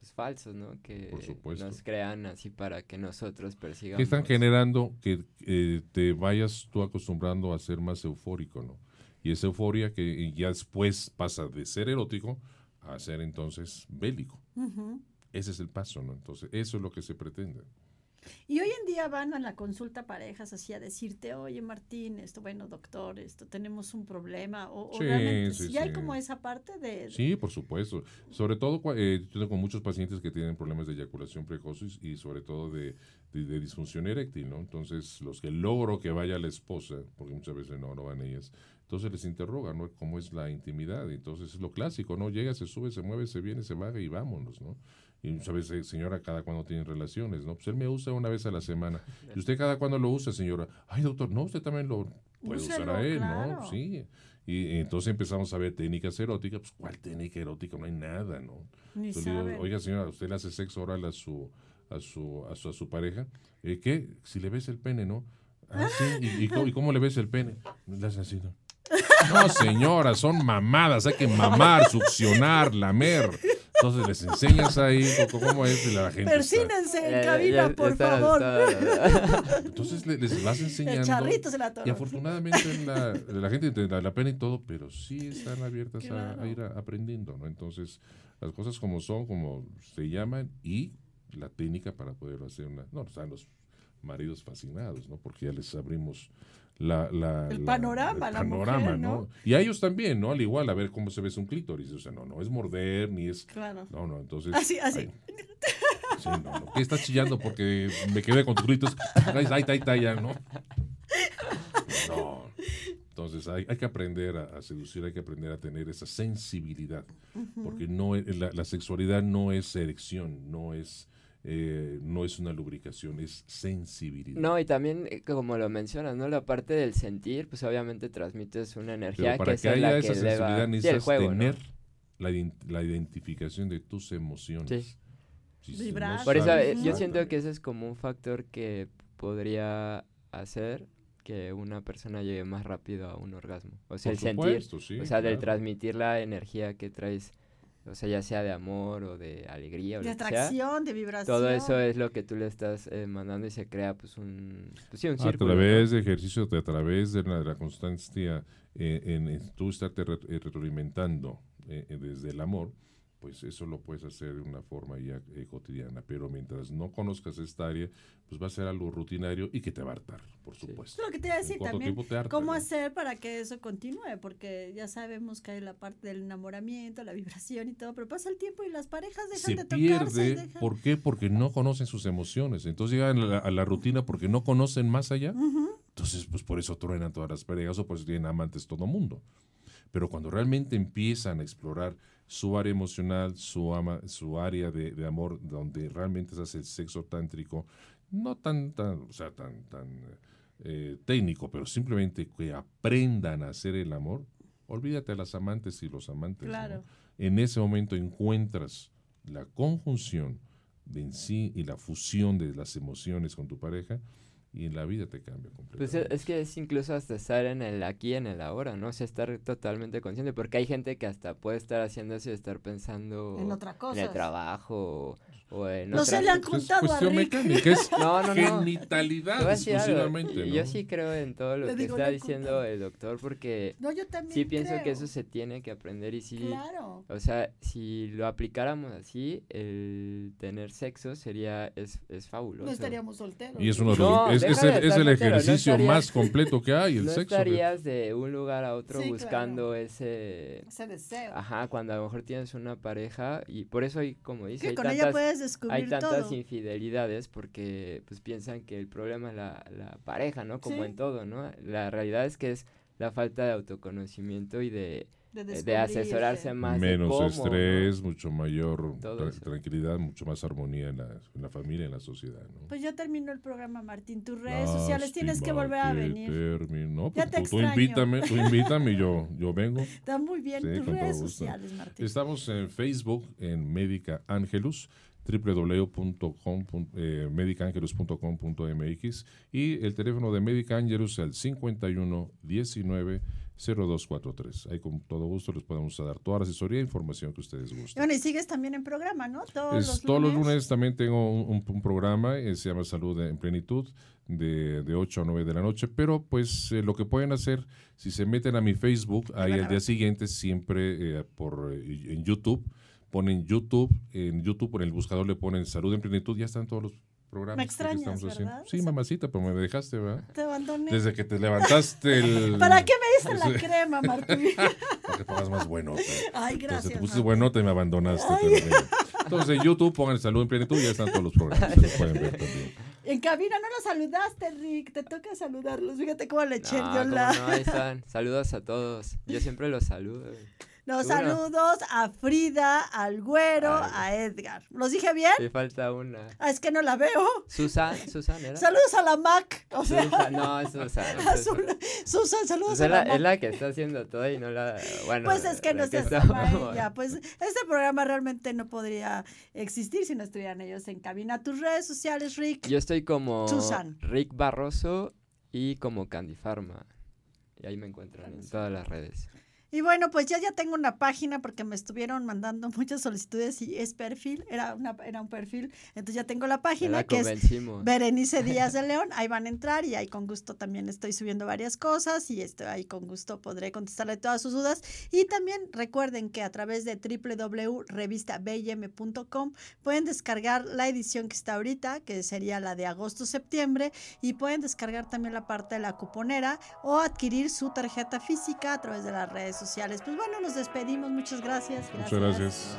S2: pues falsos, ¿no? Que nos crean así para que nosotros persigamos.
S3: Que están generando que eh, te vayas tú acostumbrando a ser más eufórico, ¿no? Y esa euforia que ya después pasa de ser erótico a ser entonces bélico. Ese es el paso, ¿no? Entonces, eso es lo que se pretende.
S1: Y hoy en día van a la consulta parejas así a decirte, oye Martín, esto, bueno, doctor, esto, tenemos un problema. O, sí, realmente, sí, hay como esa parte de,
S3: Sí, por supuesto. Sobre todo, eh, yo tengo muchos pacientes que tienen problemas de eyaculación precoz y, sobre todo de, de, disfunción eréctil, ¿no? Entonces, los que logro que vaya la esposa, porque muchas veces no, no van ellas, entonces les interrogan, ¿no? ¿Cómo es la intimidad? Entonces es lo clásico, ¿no? Llega, se sube, se mueve, se viene, se baja y vámonos, ¿no? Y veces, señora, cada cuando tienen relaciones, ¿no? Pues él me usa una vez a la semana. ¿Y usted cada cuando lo usa, señora? Ay, doctor, no, usted también lo puede usar a él, ¿no? Sí. Y, entonces empezamos a ver técnicas eróticas. Pues, ¿cuál técnica erótica? No hay nada, ¿no? Ni Oiga, señora, ¿usted le hace sexo oral a su, a su, a su, a su pareja? Eh, ¿Qué? Si le ves el pene, ¿no? Ah, sí. ¿Y, y, cómo, le ves el pene? Le hace así, ¿no? No, señora, son mamadas. Hay que mamar, succionar, lamer. Entonces les enseñas ahí cómo es la gente.
S1: Persínense en cabina, por favor.
S3: Entonces les, vas enseñando. y afortunadamente la, la gente te da la pena y todo, pero sí están abiertas a, ir aprendiendo, ¿no? Entonces, las cosas como son, como se llaman, y la técnica para poder hacer una. No, están los maridos fascinados, ¿no? Porque ya les abrimos la,
S1: el panorama, el panorama, ¿no?
S3: Y a ellos también, ¿no? Al igual, a ver cómo se ve un clítoris. O sea, no, no es morder, ni es.
S1: Claro.
S3: No, no, entonces.
S1: Así, así.
S3: sí, no, no. ¿Qué estás chillando porque me quedé con tus gritos? Está, ahí está, ya, ¿no? No. Entonces hay, hay que aprender a, seducir, hay que aprender a tener esa sensibilidad. Porque no la, la sexualidad no es erección, no es eh, no es una lubricación, es sensibilidad.
S2: No, y también, eh, como lo mencionas, ¿no? La parte del sentir, pues obviamente transmites una energía
S3: para
S2: que,
S3: haya esa sensibilidad necesitas tener la, la, identificación de tus emociones.
S1: Sí.
S2: Por eso eh, yo siento que ese es como un factor que podría hacer que una persona llegue más rápido a un orgasmo. O sea, el sentir, o sea, del transmitir la energía que traes o sea, ya sea de amor o de alegría o
S1: de atracción, de vibración.
S2: Todo eso es lo que tú le estás eh, mandando y se crea pues un, pues, sí, un círculo.
S3: A través de ejercicio, a través de la, constancia eh, en, tú estarte eh, retroalimentando desde el amor, pues eso lo puedes hacer de una forma ya eh, cotidiana, pero mientras no conozcas esta área, pues va a ser algo rutinario y que te va a hartar, por supuesto.
S1: Lo que te iba a decir también, cómo hacer para que eso continúe, porque ya sabemos que hay la parte del enamoramiento, la vibración y todo, pero pasa el tiempo y las parejas dejan de
S3: pierde, tocarse. ¿Por qué? Porque no conocen sus emociones, entonces llegan a la, rutina porque no conocen más allá, entonces pues por eso truenan todas las parejas o por eso tienen amantes todo mundo. Pero cuando realmente empiezan a explorar su área emocional, su, ama, su área de, amor, donde realmente se hace el sexo tántrico, no tan, tan, o sea, tan, tan eh, técnico, pero simplemente que aprendan a hacer el amor, olvídate a las amantes y los amantes. En ese momento encuentras la conjunción de en sí y la fusión de las emociones con tu pareja y en la vida te cambia completamente.
S2: Pues es que es incluso hasta estar en el aquí, en el ahora, ¿no? O sea, estar totalmente consciente, porque hay gente que hasta puede estar haciendo eso y estar pensando
S1: en otra cosa.
S2: En el trabajo
S1: no se le han contado a Rick.
S3: es no, no, genitalidad
S2: exclusivamente. Yo sí creo en todo lo que está diciendo el doctor porque sí pienso que eso se tiene que aprender y sí, claro. o sea, si lo aplicáramos así, el tener sexo sería, es, es fabuloso.
S1: No estaríamos solteros.
S3: Y es, uno es, es, el, ejercicio más completo que hay, el
S2: no
S3: sexo.
S2: estarías de un lugar a otro buscando ese...
S1: Ese deseo.
S2: Ajá, cuando a lo mejor tienes una pareja y por eso hay, como dice,
S1: hay con ella puedes hay
S2: tantas infidelidades porque pues piensan que el problema es la, la pareja, ¿no? Como en todo, ¿no? La realidad es que es la falta de autoconocimiento y de, de, asesorarse más.
S3: Menos estrés, mucho mayor tranquilidad, mucho más armonía en la, en la, familia, en la sociedad. ¿no?
S1: Pues ya terminó el programa, Martín. Tus redes sociales tienes que volver a venir.
S3: Terminó. Pues tú, invítame, tú invítame y yo, yo vengo.
S1: Está muy bien tus redes sociales, Martín.
S3: Estamos en Facebook, en Médica Ángelus www.medicangelus.com.mx y el teléfono de Medica Angelus al 51 19 0243. Ahí con todo gusto les podemos dar toda la asesoría e información que ustedes gusten.
S1: Bueno, y sigues también en programa, ¿no? Todos los lunes.
S3: Todos los lunes también tengo un, programa, eh, se llama Salud en Plenitud, de, de, 8 a 9 de la noche, pero pues eh, lo que pueden hacer, si se meten a mi Facebook, ahí al día siguiente, siempre eh, por en YouTube, ponen YouTube, en YouTube, en el buscador le ponen Salud en Plenitud, ya están todos los programas.
S1: Me extrañas, ¿verdad?
S3: Sí, mamacita, pero me dejaste, ¿verdad?
S1: Te abandoné.
S3: Desde que te levantaste el...
S1: ¿Para qué me diste la crema, Martín?
S3: Para que pongas más buenote.
S1: Ay, gracias.
S3: Entonces te pusiste buenote y me abandonaste. Entonces en YouTube pongan Salud en Plenitud y ya están todos los programas. pueden ver también.
S1: En cabina no los saludaste, Rick. Te toca saludarlos. Fíjate cómo le eché
S2: no, la... No, ahí están. Saludos a todos. Yo siempre los saludo.
S1: Los saludos a Frida, al Güero, a Edgar. ¿Los dije bien?
S2: Sí, falta una.
S1: Ah, es que no la veo.
S2: Susan, Susan era.
S1: Saludos a la Mac. O sea,
S2: Susan, no, es Susan.
S1: Susan, saludos
S2: pues
S1: a la,
S2: Mac. Es la que está haciendo todo y no la. Bueno,
S1: pues es que no se ella. Pues este programa realmente no podría existir si no estuvieran ellos en cabina. Tus redes sociales, Rick.
S2: Yo estoy como Susan. Rick Barroso y como Candy Pharma. Y ahí me encuentran en todas las redes.
S1: Y bueno, pues ya, ya tengo una página porque me estuvieron mandando muchas solicitudes y es perfil, era, una, era un perfil. Entonces ya tengo la página que es Berenice Díaz de León. Ahí van a entrar y ahí con gusto también estoy subiendo varias cosas y estoy ahí con gusto podré contestarle todas sus dudas. Y también recuerden que a través de www.revistabm.com pueden descargar la edición que está ahorita, que sería la de agosto-septiembre, y pueden descargar también la parte de la cuponera o adquirir su tarjeta física a través de las redes sociales. Pues bueno, nos despedimos. Muchas gracias.
S3: Muchas gracias.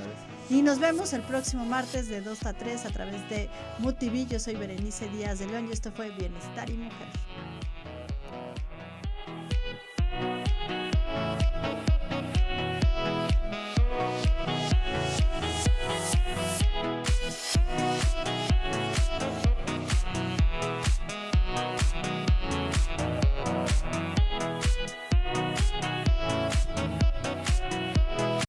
S1: Y nos vemos el próximo martes de 2 a 3 a través de MUTV. Yo soy Berenice Díaz de León y esto fue Bienestar y Mujer.